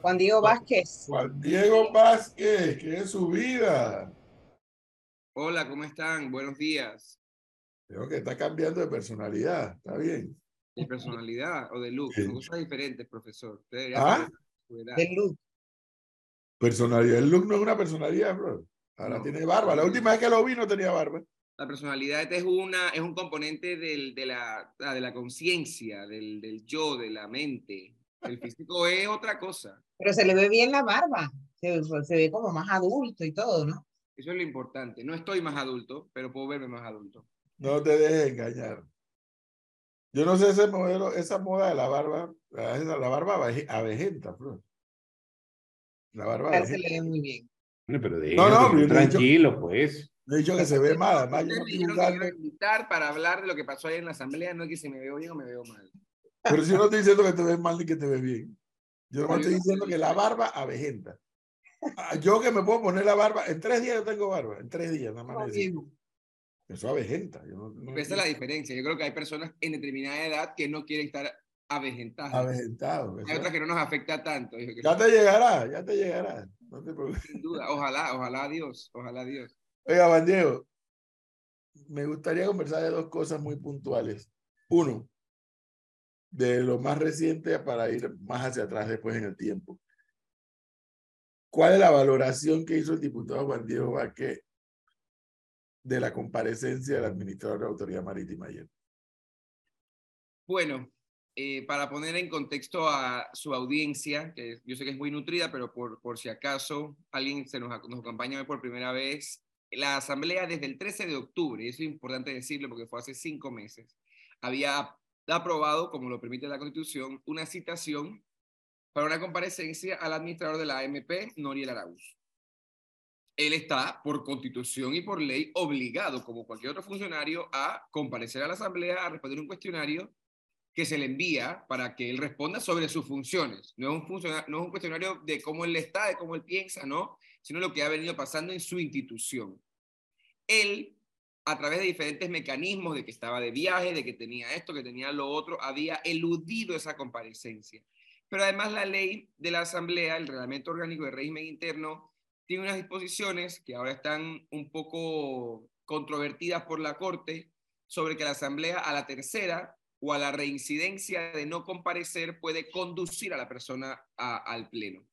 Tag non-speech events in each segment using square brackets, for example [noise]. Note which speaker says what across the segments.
Speaker 1: Juan Diego Vázquez.
Speaker 2: Juan Diego Vázquez, ¿qué es su vida?
Speaker 3: Hola, ¿cómo están? Buenos días.
Speaker 2: Creo que está cambiando de personalidad, está bien.
Speaker 3: ¿De personalidad o de look? Son cosas diferentes, profesor.
Speaker 2: ¿Ah?
Speaker 1: Del look.
Speaker 2: Personalidad. El look no es una personalidad, bro. Ahora
Speaker 3: No.
Speaker 2: tiene barba. La última vez que lo vi no tenía barba.
Speaker 3: La personalidad es, una, es un componente del, de la, ah, de la conciencia, del, del yo, de la mente. El físico es otra cosa.
Speaker 1: Pero se le ve bien la barba. Se, se ve como más adulto y todo, ¿no?
Speaker 3: Eso es lo importante. No estoy más adulto, pero puedo verme más adulto.
Speaker 2: No te dejes engañar. Yo no sé ese modelo, esa moda de la barba, la, la barba abejenta, bro. La barba
Speaker 1: A él se le ve muy bien.
Speaker 4: Bueno, pero de
Speaker 2: No, no, yo-
Speaker 4: tranquilo, pues.
Speaker 2: No he dicho que se ve mal, además yo no juzgando,
Speaker 3: invitar para hablar de lo que pasó ayer en la asamblea, no es que si me veo bien o me veo mal.
Speaker 2: Pero si yo no estoy diciendo que te ves mal ni que te ves bien. Yo no
Speaker 3: Pero
Speaker 2: estoy diciendo que la barba abejenta. Ah, Yo que me puedo poner la barba, en tres días yo tengo barba, en tres días nada más. Eso avejenta. Yo no, no-
Speaker 3: Esa es la diferencia. Yo creo que hay personas en determinada edad que no quieren estar avejentadas.
Speaker 2: Avejentado.
Speaker 3: Hay otras que no nos afecta tanto. Yo
Speaker 2: Ya te llegará, ya te llegará. No te preocupes.
Speaker 3: Sin duda, ojalá, ojalá Dios, ojalá Dios.
Speaker 2: Oiga, Juan Diego, me gustaría conversar de dos cosas muy puntuales. Uno, de lo más reciente para ir más hacia atrás después en el tiempo. ¿Cuál es la valoración que hizo el diputado Juan Diego Vázquez de la comparecencia del administrador de la Autoridad Marítima ayer?
Speaker 3: Bueno, eh, para poner en contexto a su audiencia, que yo sé que es muy nutrida, pero por, por si acaso alguien se nos, nos acompaña hoy por primera vez, la Asamblea desde el 13 de octubre, eso es importante decirlo porque fue hace cinco meses, había aprobado, como lo permite la Constitución, una citación para una comparecencia al administrador de la AMP, Noriel Arauz. Él está, por constitución y por ley, obligado, como cualquier otro funcionario, a comparecer a la Asamblea, a responder un cuestionario que se le envía para que él responda sobre sus funciones. No es un, funciona- no es un cuestionario de cómo él está, de cómo él piensa, no, sino lo que ha venido pasando en su institución. Él, a través de diferentes mecanismos, de que estaba de viaje, de que tenía esto, que tenía lo otro, había eludido esa comparecencia. Pero además la ley de la Asamblea, el Reglamento Orgánico de Régimen Interno, tiene unas disposiciones que ahora están un poco controvertidas por la Corte sobre que la Asamblea a la tercera o a la reincidencia de no comparecer puede conducir a la persona al Pleno.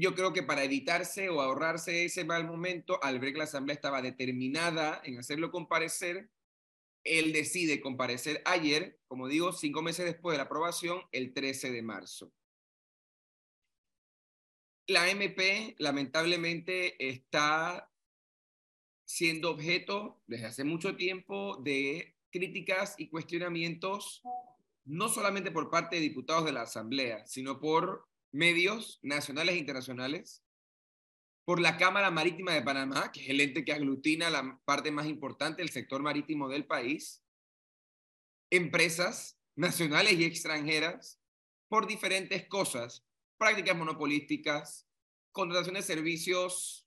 Speaker 3: Yo creo que para evitarse o ahorrarse ese mal momento, al ver que la Asamblea estaba determinada en hacerlo comparecer, él decide comparecer ayer, como digo, cinco meses después de la aprobación, el 13 de marzo. La MP, lamentablemente, está siendo objeto desde hace mucho tiempo de críticas y cuestionamientos, no solamente por parte de diputados de la Asamblea, sino por medios nacionales e internacionales, por la Cámara Marítima de Panamá, que es el ente que aglutina la parte más importante del sector marítimo del país, empresas nacionales y extranjeras, por diferentes cosas, prácticas monopolísticas, contratación de servicios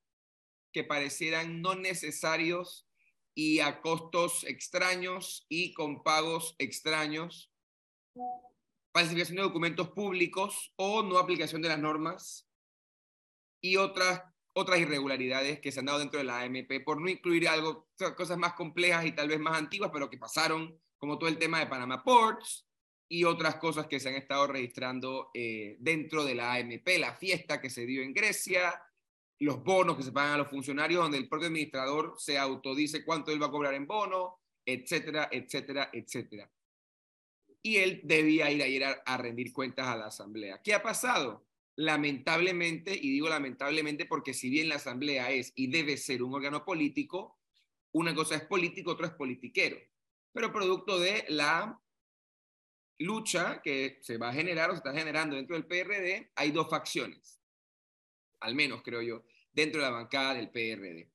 Speaker 3: que parecieran no necesarios y a costos extraños y con pagos extraños, falsificación de documentos públicos o no aplicación de las normas y otras, otras irregularidades que se han dado dentro de la AMP, por no incluir algo, cosas más complejas y tal vez más antiguas, pero que pasaron, como todo el tema de Panama Ports y otras cosas que se han estado registrando eh, dentro de la AMP, la fiesta que se dio en Grecia, los bonos que se pagan a los funcionarios, donde el propio administrador se autodice cuánto él va a cobrar en bono, etcétera, etcétera, etcétera. Y él debía ir ayer a, rendir cuentas a la asamblea. ¿Qué ha pasado? Lamentablemente, y digo lamentablemente porque si bien la asamblea es y debe ser un órgano político, una cosa es político, otra es politiquero. Pero producto de la lucha que se va a generar o se está generando dentro del PRD, hay dos facciones, al menos creo yo, dentro de la bancada del PRD.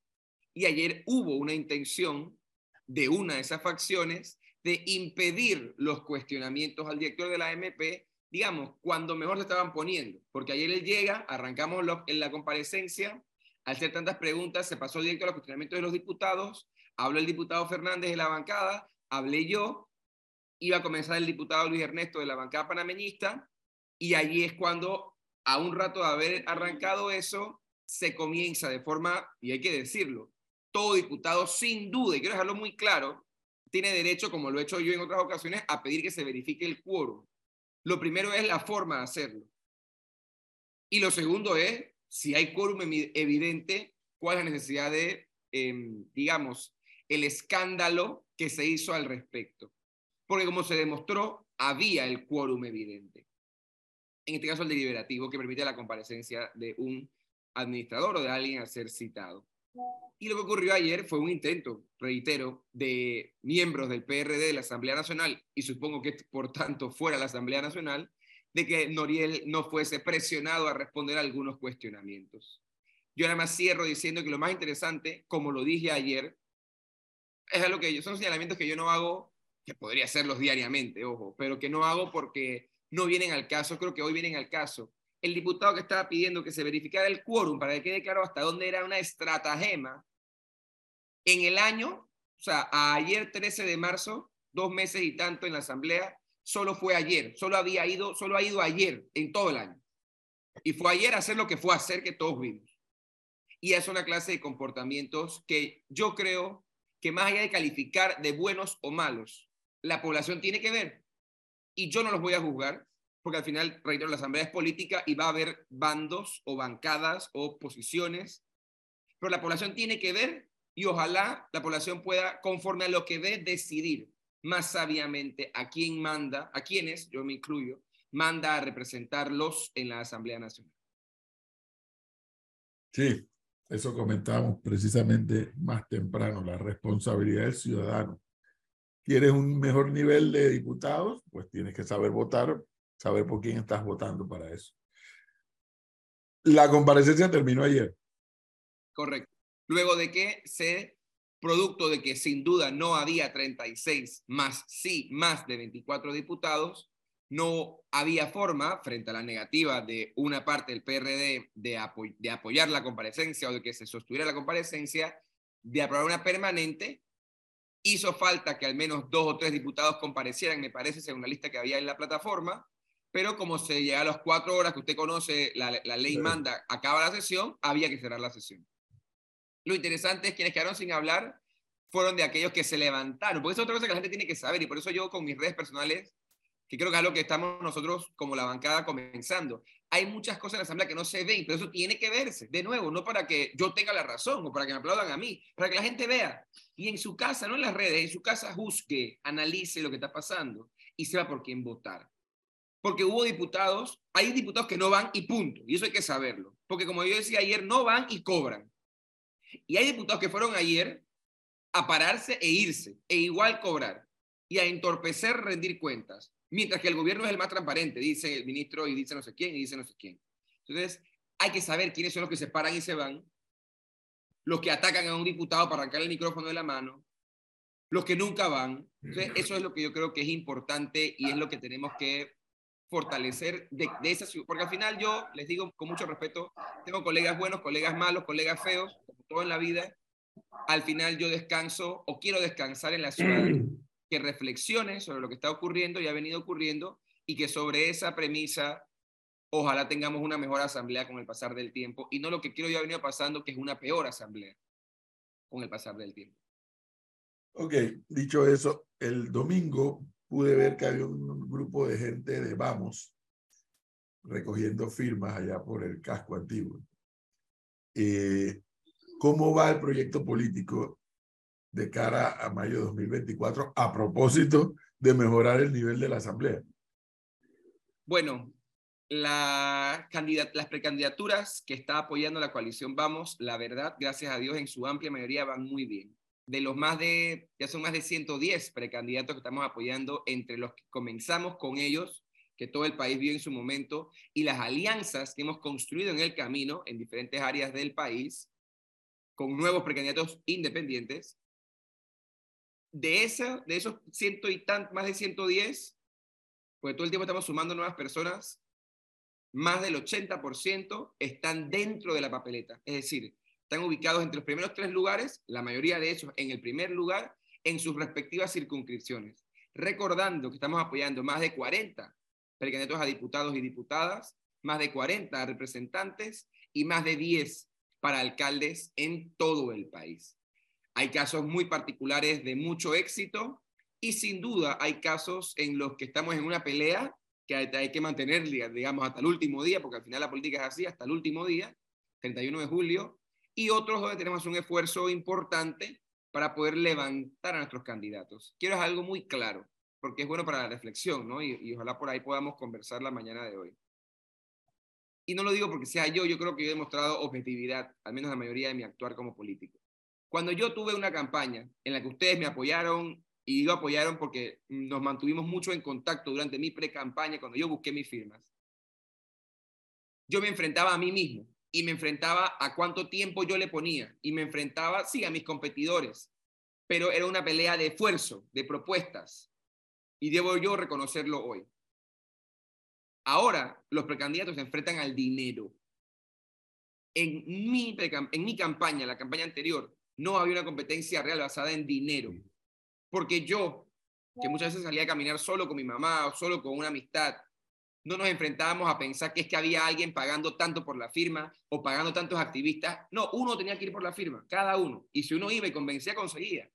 Speaker 3: Y ayer hubo una intención de una de esas facciones de impedir los cuestionamientos al director de la MP, digamos, cuando mejor se estaban poniendo. Porque ayer él llega, arrancamos en la comparecencia, al hacer tantas preguntas, se pasó directo a los cuestionamientos de los diputados, habló el diputado Fernández de la bancada, hablé yo, iba a comenzar el diputado Luis Ernesto de la bancada panameñista, y allí es cuando a un rato de haber arrancado eso, se comienza de forma, y hay que decirlo, todo diputado sin duda, y quiero dejarlo muy claro, tiene derecho, como lo he hecho yo en otras ocasiones, a pedir que se verifique el quórum. Lo primero es la forma de hacerlo. Y lo segundo es, si hay quórum evidente, cuál es la necesidad de, em, digamos, el escándalo que se hizo al respecto. Porque como se demostró, había el quórum evidente. En este caso, el deliberativo que permite la comparecencia de un administrador o de alguien a ser citado. Y lo que ocurrió ayer fue un intento, reitero, de miembros del PRD de la Asamblea Nacional, y supongo que por tanto fuera la Asamblea Nacional, de que Noriel no fuese presionado a responder a algunos cuestionamientos. Yo nada más cierro diciendo que lo más interesante, como lo dije ayer, es algo que yo, son señalamientos que yo no hago, que podría hacerlos diariamente, ojo, pero que no hago porque no vienen al caso, creo que hoy vienen al caso el diputado que estaba pidiendo que se verificara el quórum para que quede claro hasta dónde era una estratagema, en el año, o sea, ayer 13 de marzo, dos meses y tanto en la asamblea, solo fue ayer, solo había ido, solo ha ido ayer en todo el año. Y fue ayer hacer lo que fue hacer que todos vimos. Y es una clase de comportamientos que yo creo que más allá de calificar de buenos o malos, la población tiene que ver. Y yo no los voy a juzgar, porque al final, reitero, la asamblea es política y va a haber bandos o bancadas o posiciones, pero la población tiene que ver y ojalá la población pueda, conforme a lo que ve, decidir más sabiamente a quién manda, a quiénes, yo me incluyo, manda a representarlos en la Asamblea Nacional.
Speaker 2: Sí, eso comentábamos precisamente más temprano, la responsabilidad del ciudadano. ¿Quieres un mejor nivel de diputados? Pues tienes que saber votar saber por quién estás votando para eso. La comparecencia terminó ayer.
Speaker 3: Correcto. Luego de que se, producto de que sin duda no había 36 más, sí, más de 24 diputados, no había forma, frente a la negativa de una parte del PRD de, apoyar la comparecencia o de que se sostuviera la comparecencia, de aprobar una permanente hizo falta que al menos dos o tres diputados comparecieran, me parece, según la lista que había en la plataforma, pero como se llega a las cuatro horas que usted conoce, la, ley manda, acaba la sesión, había que cerrar la sesión. Lo interesante es que quienes quedaron sin hablar fueron de aquellos que se levantaron, porque eso es otra cosa que la gente tiene que saber, y por eso yo con mis redes personales, que creo que es lo que estamos nosotros como la bancada comenzando, hay muchas cosas en la asamblea que no se ven, pero eso tiene que verse, de nuevo, no para que yo tenga la razón o para que me aplaudan a mí, para que la gente vea, y en su casa, no en las redes, en su casa juzgue, analice lo que está pasando y sepa por quién votar porque hubo diputados, hay diputados que no van y punto, y eso hay que saberlo, porque como yo decía ayer, no van y cobran. Y hay diputados que fueron ayer a pararse e irse, e igual cobrar, y a entorpecer rendir cuentas, mientras que el gobierno es el más transparente, dice el ministro y dice no sé quién y dice no sé quién. Entonces, hay que saber quiénes son los que se paran y se van, los que atacan a un diputado para arrancar el micrófono de la mano, los que nunca van. Entonces, eso es lo que yo creo que es importante y es lo que tenemos que fortalecer de, de esa ciudad. Porque al final yo les digo con mucho respeto, tengo colegas buenos, colegas malos, colegas feos, como todo en la vida. Al final yo descanso o quiero descansar en la ciudad [clears throat] que reflexione sobre lo que está ocurriendo y ha venido ocurriendo y que sobre esa premisa ojalá tengamos una mejor asamblea con el pasar del tiempo y no lo que quiero yo ha venido pasando, que es una peor asamblea con el pasar del tiempo.
Speaker 2: Ok, dicho eso, el domingo pude ver que había un grupo de gente de Vamos recogiendo firmas allá por el casco antiguo. Eh, ¿Cómo va el proyecto político de cara a mayo de 2024 a propósito de mejorar el nivel de la Asamblea?
Speaker 3: Bueno, la las precandidaturas que está apoyando la coalición Vamos, la verdad, gracias a Dios, en su amplia mayoría van muy bien de los más de, ya son más de 110 precandidatos que estamos apoyando, entre los que comenzamos con ellos, que todo el país vio en su momento, y las alianzas que hemos construido en el camino en diferentes áreas del país, con nuevos precandidatos independientes, de, esa, de esos ciento y tan, más de 110, pues todo el tiempo estamos sumando nuevas personas, más del 80% están dentro de la papeleta. Es decir, están ubicados entre los primeros tres lugares, la mayoría de ellos en el primer lugar, en sus respectivas circunscripciones. Recordando que estamos apoyando más de 40 precandidatos a diputados y diputadas más de 40 representantes y más de 10 para alcaldes en todo el país. Hay casos muy particulares de mucho éxito y sin duda hay casos en los que estamos en una pelea que hay que mantener, digamos, hasta el último día, porque al final la política es así, hasta el último día, 31 de julio, y otros donde tenemos un esfuerzo importante para poder levantar a nuestros candidatos. Quiero algo muy claro, porque es bueno para la reflexión, ¿no? Y, y, ojalá por ahí podamos conversar la mañana de hoy. Y no lo digo porque sea yo, yo creo que yo he demostrado objetividad, al menos la mayoría de mi actuar como político. Cuando yo tuve una campaña en la que ustedes me apoyaron y lo apoyaron porque nos mantuvimos mucho en contacto durante mi pre-campaña, cuando yo busqué mis firmas, yo me enfrentaba a mí mismo y me enfrentaba a cuánto tiempo yo le ponía y me enfrentaba, sí, a mis competidores, pero era una pelea de esfuerzo, de propuestas y debo yo reconocerlo hoy. Ahora los precandidatos se enfrentan al dinero. En mi, en mi campaña, la campaña anterior, no había una competencia real basada en dinero. Porque yo, que muchas veces salía a caminar solo con mi mamá o solo con una amistad, no nos enfrentábamos a pensar que es que había alguien pagando tanto por la firma o pagando tantos activistas. No, uno tenía que ir por la firma, cada uno. Y si uno iba y convencía, conseguía.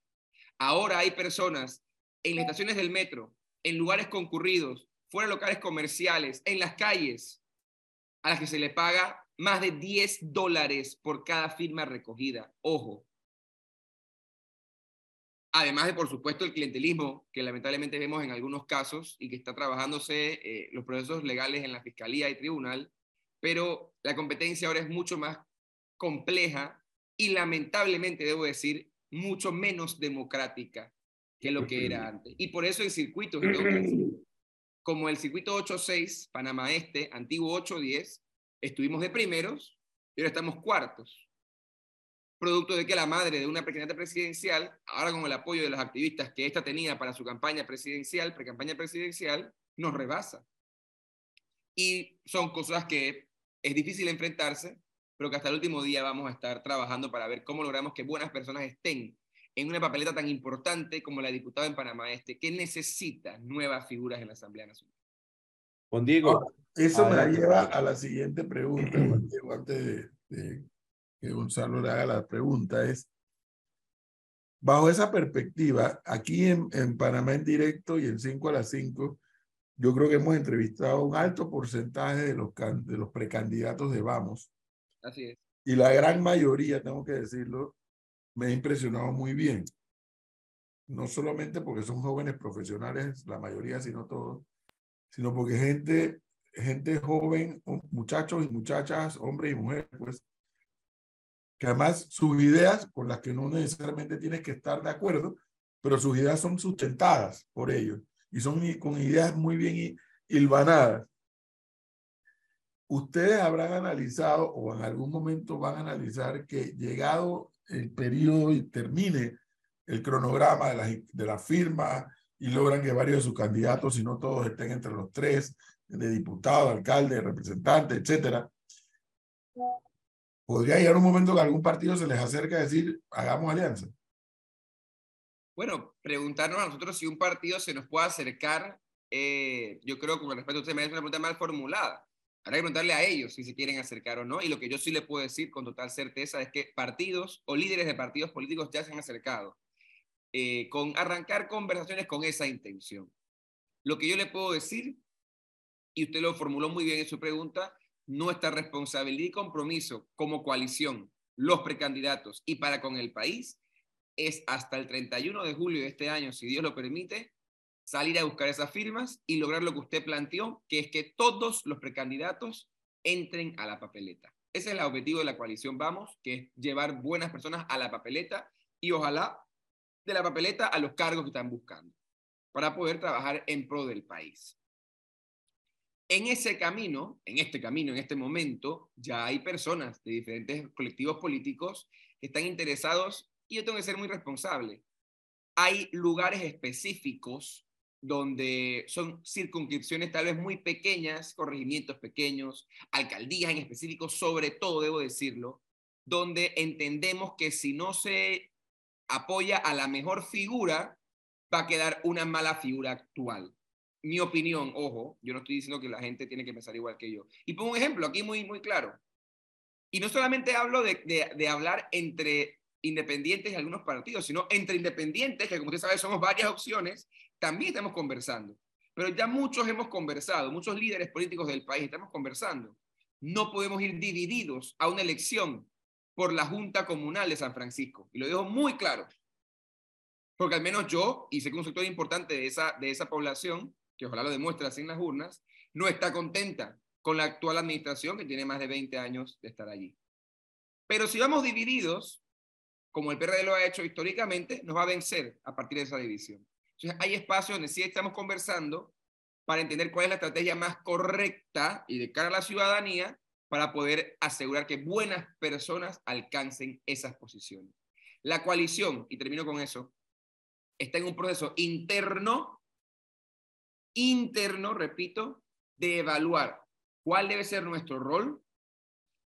Speaker 3: Ahora hay personas en las estaciones del metro, en lugares concurridos, fuera de locales comerciales, en las calles, a las que se le paga más de 10 dólares por cada firma recogida. Ojo. Además de, por supuesto, el clientelismo que lamentablemente vemos en algunos casos y que está trabajándose eh, los procesos legales en la fiscalía y tribunal, pero la competencia ahora es mucho más compleja y lamentablemente, debo decir, mucho menos democrática que lo que era antes. Y por eso el circuito, como el circuito 8-6, Panamá Este, antiguo 8-10, estuvimos de primeros y ahora estamos cuartos. Producto de que la madre de una precandidata presidencial, ahora con el apoyo de los activistas que esta tenía para su campaña presidencial, precampaña presidencial, nos rebasa. Y son cosas que es difícil enfrentarse, pero que hasta el último día vamos a estar trabajando para ver cómo logramos que buenas personas estén en una papeleta tan importante como la diputada en Panamá Este, que necesita nuevas figuras en la Asamblea Nacional.
Speaker 2: Juan Diego. Eso me lleva a la siguiente pregunta, Juan Diego, antes de, que Gonzalo le haga la pregunta, es, bajo esa perspectiva, aquí en, en Panamá en directo y en 5 a las 5, yo creo que hemos entrevistado un alto porcentaje de los, de los precandidatos de Vamos.
Speaker 3: Así es.
Speaker 2: Y la gran mayoría, tengo que decirlo, me ha impresionado muy bien. No solamente porque son jóvenes profesionales, la mayoría, sino todos, sino porque gente, gente joven, muchachos y muchachas, hombres y mujeres, pues, que además sus ideas, con las que no necesariamente tienes que estar de acuerdo, pero sus ideas son sustentadas por ellos y son con ideas muy bien hilvanadas. Ustedes habrán analizado o en algún momento van a analizar que llegado el periodo y termine el cronograma de la, de la firma y logran que varios de sus candidatos, si no todos, estén entre los tres, de diputado, alcalde, representante, etcétera. ¿Podría llegar un momento que algún partido se les acerque a decir, hagamos alianza?
Speaker 3: Bueno, preguntarnos a nosotros si un partido se nos puede acercar, eh, yo creo que con respecto a usted me es una pregunta mal formulada. Habrá que preguntarle a ellos si se quieren acercar o no. Y lo que yo sí le puedo decir con total certeza es que partidos o líderes de partidos políticos ya se han acercado eh, con arrancar conversaciones con esa intención. Lo que yo le puedo decir, y usted lo formuló muy bien en su pregunta, nuestra responsabilidad y compromiso como coalición, los precandidatos y para con el país, es hasta el 31 de julio de este año, si Dios lo permite, salir a buscar esas firmas y lograr lo que usted planteó, que es que todos los precandidatos entren a la papeleta. Ese es el objetivo de la coalición Vamos, que es llevar buenas personas a la papeleta y ojalá de la papeleta a los cargos que están buscando, para poder trabajar en pro del país. En ese camino, en este camino, en este momento, ya hay personas de diferentes colectivos políticos que están interesados, y yo tengo que ser muy responsable. Hay lugares específicos donde son circunscripciones tal vez muy pequeñas, corregimientos pequeños, alcaldías en específico, sobre todo, debo decirlo, donde entendemos que si no se apoya a la mejor figura, va a quedar una mala figura actual. Mi opinión, ojo, yo no estoy diciendo que la gente tiene que pensar igual que yo. Y pongo un ejemplo aquí muy, muy claro. Y no solamente hablo de, de, de hablar entre independientes y algunos partidos, sino entre independientes, que como usted sabe somos varias opciones, también estamos conversando. Pero ya muchos hemos conversado, muchos líderes políticos del país estamos conversando. No podemos ir divididos a una elección por la Junta Comunal de San Francisco. Y lo dejo muy claro. Porque al menos yo, y sé que un sector importante de esa, de esa población, que ojalá lo demuestre así en las urnas, no está contenta con la actual administración que tiene más de 20 años de estar allí. Pero si vamos divididos, como el PRD lo ha hecho históricamente, nos va a vencer a partir de esa división. Entonces, hay espacios donde sí estamos conversando para entender cuál es la estrategia más correcta y de cara a la ciudadanía para poder asegurar que buenas personas alcancen esas posiciones. La coalición, y termino con eso, está en un proceso interno, interno, repito, de evaluar cuál debe ser nuestro rol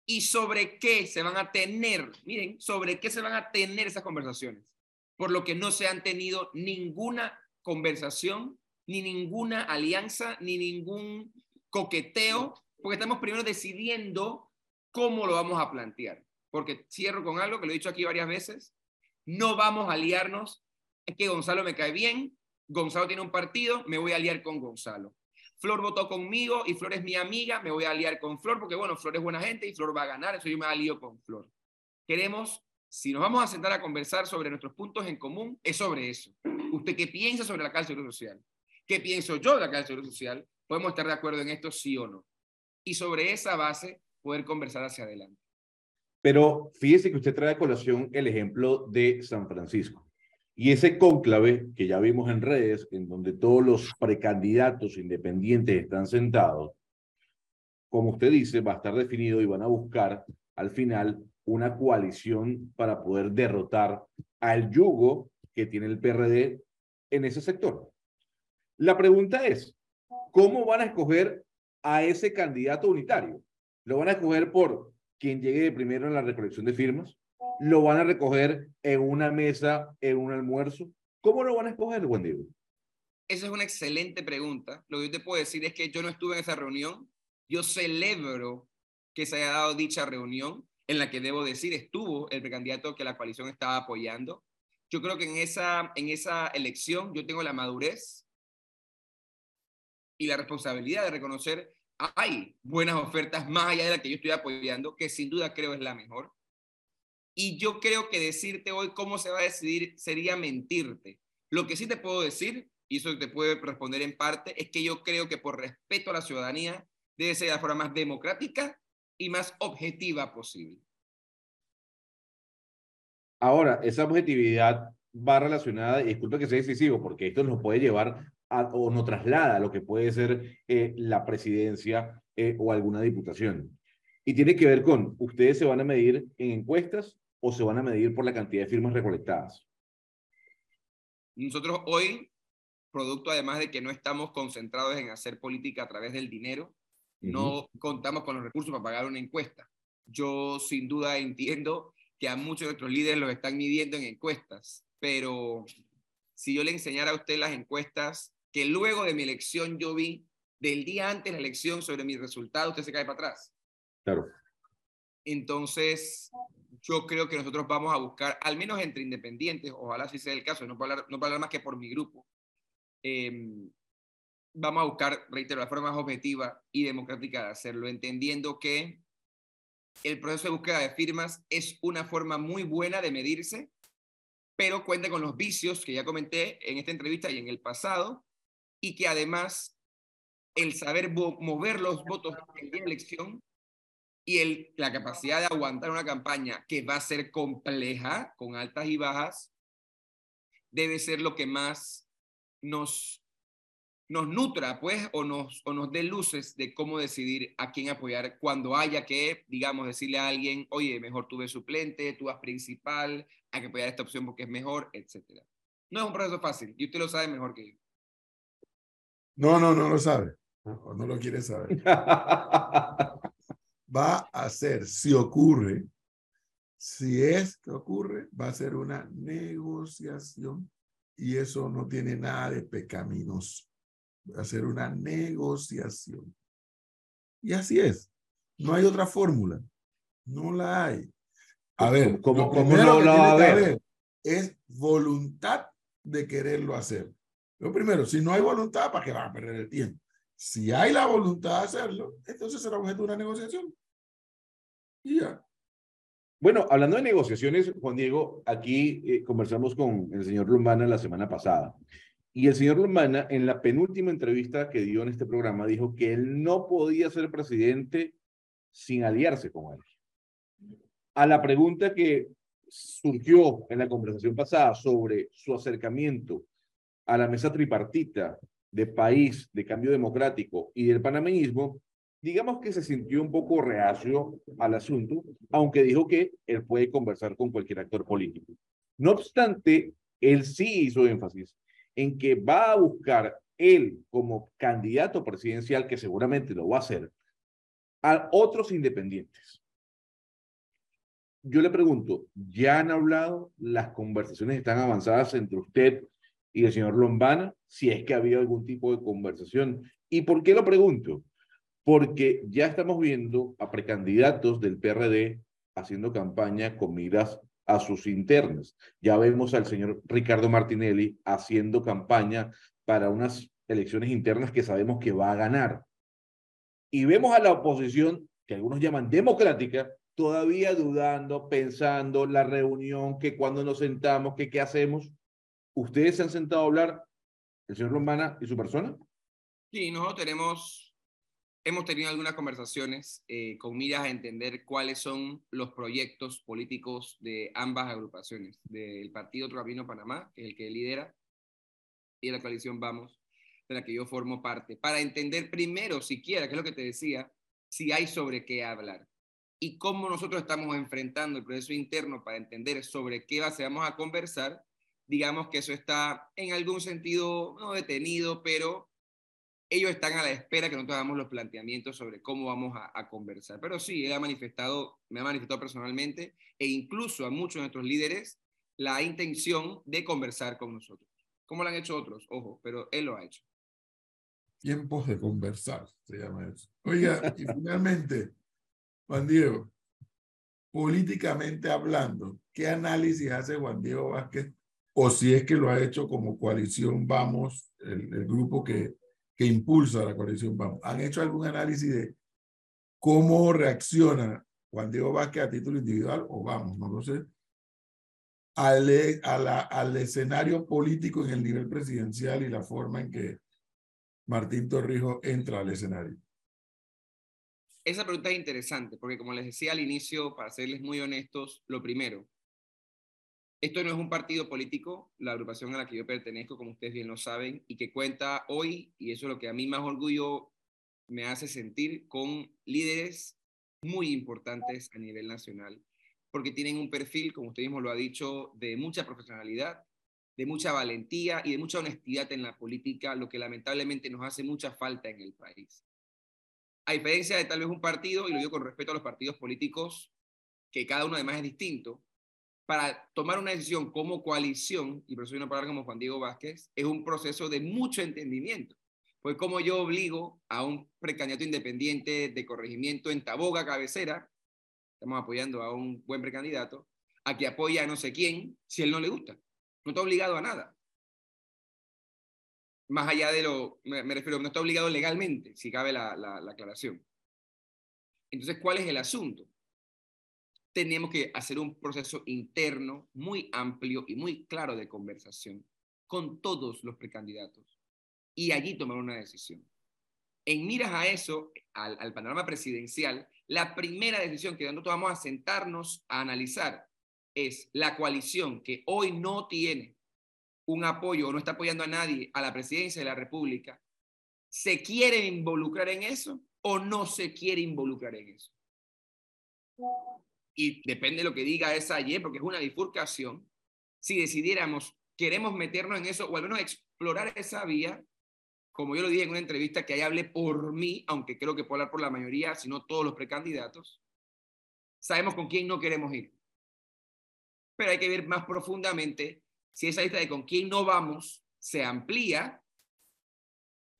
Speaker 3: y sobre qué se van a tener, miren, sobre qué se van a tener esas conversaciones, por lo que no se han tenido ninguna conversación, ni ninguna alianza, ni ningún coqueteo, porque estamos primero decidiendo cómo lo vamos a plantear. Porque cierro con algo que lo he dicho aquí varias veces, no vamos a aliarnos, es que Gonzalo me cae bien, Gonzalo tiene un partido, me voy a aliar con Gonzalo. Flor votó conmigo y Flor es mi amiga, me voy a aliar con Flor porque, bueno, Flor es buena gente y Flor va a ganar, eso yo me alío con Flor. Queremos, si nos vamos a sentar a conversar sobre nuestros puntos en común, es sobre eso. ¿Usted qué piensa sobre la Caja de Seguro Social? ¿Qué pienso yo de la Caja de Seguro Social? ¿Podemos estar de acuerdo en esto, sí o no? Y sobre esa base, poder conversar hacia adelante.
Speaker 4: Pero fíjese que usted trae a colación el ejemplo de San Francisco. Y ese cónclave que ya vimos en redes, en donde todos los precandidatos independientes están sentados, como usted dice, va a estar definido y van a buscar al final una coalición para poder derrotar al yugo que tiene el PRD en ese sector. La pregunta es, ¿cómo van a escoger a ese candidato unitario? ¿Lo van a escoger por quien llegue primero en la recolección de firmas? Lo van a recoger en una mesa, en un almuerzo? ¿Cómo lo van a escoger, buen Diego?
Speaker 3: Esa es una excelente pregunta. Lo que yo te puedo decir es que yo no estuve en esa reunión. Yo celebro que se haya dado dicha reunión en la que debo decir estuvo el precandidato que la coalición estaba apoyando. Yo creo que en esa, en esa elección yo tengo la madurez y la responsabilidad de reconocer hay buenas ofertas más allá de la que yo estoy apoyando, que sin duda creo es la mejor. Y yo creo que decirte hoy cómo se va a decidir sería mentirte. Lo que sí te puedo decir, y eso te puede responder en parte, es que yo creo que por respeto a la ciudadanía debe ser de la forma más democrática y más objetiva posible.
Speaker 4: Ahora, esa objetividad va relacionada, y disculpe que sea decisivo, porque esto nos puede llevar o nos traslada a lo que puede ser eh, la presidencia eh, o alguna diputación. Y tiene que ver con, ustedes se van a medir en encuestas o se van a medir por la cantidad de firmas recolectadas?
Speaker 3: Nosotros hoy, producto además de que no estamos concentrados en hacer política a través del dinero, no contamos con los recursos para pagar una encuesta. Yo sin duda entiendo que a muchos de nuestros líderes los están midiendo en encuestas, pero si yo le enseñara a usted las encuestas que luego de mi elección yo vi del día antes de la elección sobre mis resultados, usted se cae para atrás.
Speaker 4: Claro.
Speaker 3: Entonces, yo creo que nosotros vamos a buscar, al menos entre independientes, ojalá si sea el caso, no puedo hablar, no hablar más que por mi grupo, em, vamos a buscar, reitero, la forma más objetiva y democrática de hacerlo, entendiendo que el proceso de búsqueda de firmas es una forma muy buena de medirse, pero cuenta con los vicios que ya comenté en esta entrevista y en el pasado, y que además el saber mover los votos en la elección y el, la capacidad de aguantar una campaña que va a ser compleja, con altas y bajas, debe ser lo que más nos, nos nutra, pues, o nos, o nos dé luces de cómo decidir a quién apoyar cuando haya que, digamos, decirle a alguien, oye, mejor tú ves suplente, tú vas principal, hay que apoyar esta opción porque es mejor, etc. No es un proceso fácil y usted lo sabe mejor que yo.
Speaker 2: No, no, no lo sabe. O no lo quiere saber. [laughs] va a ser, si ocurre, si es que ocurre, va a ser una negociación y eso no tiene nada de pecaminoso. hacer una negociación. Y así es. No hay otra fórmula. No la hay. A ver,
Speaker 4: ¿cómo,
Speaker 2: lo no la va a haber? Es voluntad de quererlo hacer. Lo primero, si no hay voluntad, ¿para qué van a perder el tiempo? Si hay la voluntad de hacerlo, entonces será objeto de una negociación. Y ya.
Speaker 4: Bueno, hablando de negociaciones, Juan Diego, aquí eh, conversamos con el señor Lumana la semana pasada. Y el señor Lumana, en la penúltima entrevista que dio en este programa, dijo que él no podía ser presidente sin aliarse con él. A la pregunta que surgió en la conversación pasada sobre su acercamiento a la mesa tripartita de país, de cambio democrático y del panameñismo, digamos que se sintió un poco reacio al asunto, aunque dijo que él puede conversar con cualquier actor político. No obstante, él sí hizo énfasis en que va a buscar él como candidato presidencial, que seguramente lo va a hacer, a otros independientes. Yo le pregunto, ¿ya han hablado? ¿Las conversaciones están avanzadas entre usted y el señor Lombana? Si es que ha habido algún tipo de conversación. ¿Y por qué lo pregunto? Porque ya estamos viendo a precandidatos del PRD haciendo campaña con miras a sus internas. Ya vemos al señor Ricardo Martinelli haciendo campaña para unas elecciones internas que sabemos que va a ganar. Y vemos a la oposición, que algunos llaman democrática, todavía dudando, pensando la reunión, que cuando nos sentamos, que qué hacemos. ¿Ustedes se han sentado a hablar, el señor Lombana y su persona?
Speaker 3: Sí, nosotros tenemos hemos tenido algunas conversaciones eh, con miras a entender cuáles son los proyectos políticos de ambas agrupaciones, del Partido Trovino Panamá, que es el que lidera, y de la coalición Vamos, de la que yo formo parte, para entender primero, siquiera, que es lo que te decía, si hay sobre qué hablar y cómo nosotros estamos enfrentando el proceso interno para entender sobre qué base vamos a conversar, digamos que eso está en algún sentido no detenido, pero ellos están a la espera que nosotros hagamos los planteamientos sobre cómo vamos a, conversar. Pero sí, él ha manifestado, me ha manifestado personalmente e incluso a muchos de nuestros líderes la intención de conversar con nosotros. Como lo han hecho otros, ojo, pero él lo ha hecho.
Speaker 2: Tiempos de conversar, se llama eso. Oiga, y finalmente, Juan Diego, políticamente hablando, ¿qué análisis hace Juan Diego Vázquez? O si es que lo ha hecho como coalición Vamos, el grupo que que impulsa la coalición Vamos. ¿Han hecho algún análisis de cómo reacciona Juan Diego Vázquez a título individual o vamos, no lo sé, al, al escenario político en el nivel presidencial y la forma en que Martín Torrijos entra al escenario?
Speaker 3: Esa pregunta es interesante, porque como les decía al inicio, para serles muy honestos, lo primero, esto no es un partido político, la agrupación a la que yo pertenezco, como ustedes bien lo saben, y que cuenta hoy, y eso es lo que a mí más orgullo me hace sentir, con líderes muy importantes a nivel nacional, porque tienen un perfil, como usted mismo lo ha dicho, de mucha profesionalidad, de mucha valentía y de mucha honestidad en la política, lo que lamentablemente nos hace mucha falta en el país. A diferencia de tal vez un partido, y lo digo con respeto a los partidos políticos, que cada uno además es distinto, para tomar una decisión como coalición, y por eso una palabra como Juan Diego Vázquez, es un proceso de mucho entendimiento. Pues como yo obligo a un precandidato independiente de corregimiento en Taboga, cabecera, estamos apoyando a un buen precandidato, a que apoye a no sé quién si él no le gusta. No está obligado a nada. Más allá de lo, me, refiero, no está obligado legalmente, si cabe la, la aclaración. Entonces, ¿cuál es el asunto? Tenemos que hacer un proceso interno muy amplio y muy claro de conversación con todos los precandidatos y allí tomar una decisión. En miras a eso, al, panorama presidencial, la primera decisión que nosotros vamos a sentarnos a analizar es la coalición que hoy no tiene un apoyo o no está apoyando a nadie a la presidencia de la República, ¿se quiere involucrar en eso o no se quiere involucrar en eso? Y depende de lo que diga esa Y, porque es una bifurcación, si decidiéramos, queremos meternos en eso o al menos explorar esa vía, como yo lo dije en una entrevista que ahí hablé por mí, aunque creo que puedo hablar por la mayoría, sino todos los precandidatos, sabemos con quién no queremos ir. Pero hay que ver más profundamente si esa lista de con quién no vamos se amplía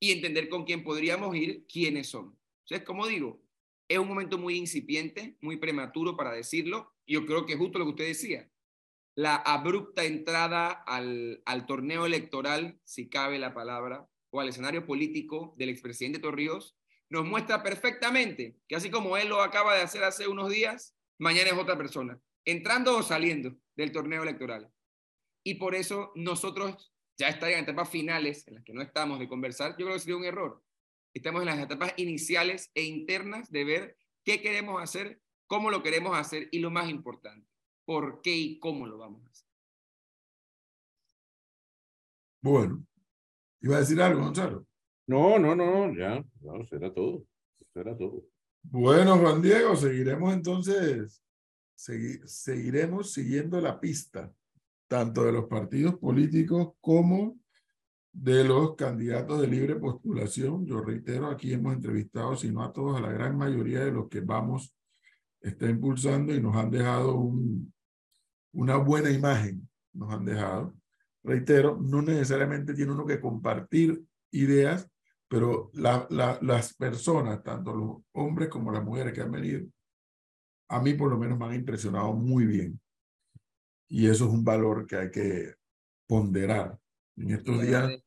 Speaker 3: y entender con quién podríamos ir, quiénes son. Entonces, como digo, es un momento muy incipiente, muy prematuro para decirlo. Yo creo que es justo lo que usted decía. La abrupta entrada al, torneo electoral, si cabe la palabra, o al escenario político del expresidente Torrijos, nos muestra perfectamente que así como él lo acaba de hacer hace unos días, mañana es otra persona, entrando o saliendo del torneo electoral. Y por eso nosotros ya estarían en etapas finales en las que no estamos de conversar, yo creo que sería un error. Estamos en las etapas iniciales e internas de ver qué queremos hacer, cómo lo queremos hacer y lo más importante, por qué y cómo lo vamos a hacer.
Speaker 2: Bueno, iba a decir algo, Gonzalo.
Speaker 4: No, no, no, ya, no, será todo, será todo.
Speaker 2: Bueno, Juan Diego, seguiremos entonces, seguiremos siguiendo la pista, tanto de los partidos políticos como de los candidatos de libre postulación. Yo reitero, aquí hemos entrevistado, si no a todos, a la gran mayoría de los que vamos está impulsando y nos han dejado un, una buena imagen, nos han dejado. Reitero, no necesariamente tiene uno que compartir ideas, pero la, la, las personas, tanto los hombres como las mujeres que han venido, a mí por lo menos me han impresionado muy bien. Y eso es un valor que hay que ponderar. En estos días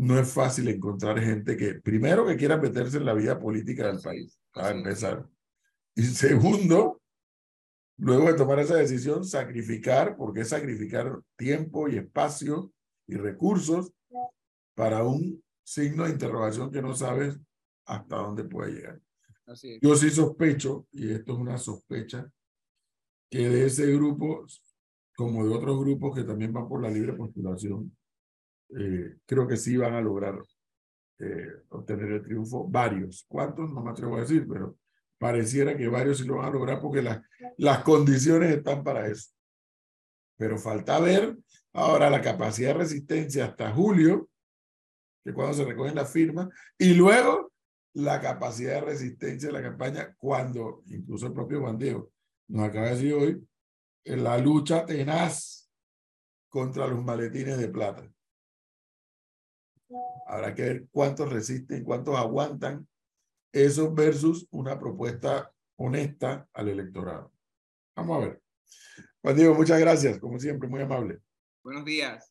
Speaker 2: no es fácil encontrar gente que, primero, que quiera meterse en la vida política del país, para empezar. Y segundo, luego de tomar esa decisión, sacrificar, porque es sacrificar tiempo y espacio y recursos para un signo de interrogación que no sabes hasta dónde puede llegar. Yo sí sospecho, y esto es una sospecha, que de ese grupo, como de otros grupos que también van por la libre postulación, eh, creo que sí van a lograr eh, obtener el triunfo. Varios. ¿Cuántos? No me atrevo a decir, pero pareciera que varios sí lo van a lograr porque las, las condiciones están para eso. Pero falta ver ahora la capacidad de resistencia hasta julio que cuando se recogen las firmas, y luego la capacidad de resistencia de la campaña cuando, incluso el propio Juan Diego nos acaba de decir hoy, en la lucha tenaz contra los maletines de plata. Habrá que ver cuántos resisten, cuántos aguantan eso versus una propuesta honesta al electorado. Vamos a ver. Juan Diego, muchas gracias, como siempre, muy amable.
Speaker 3: Buenos días.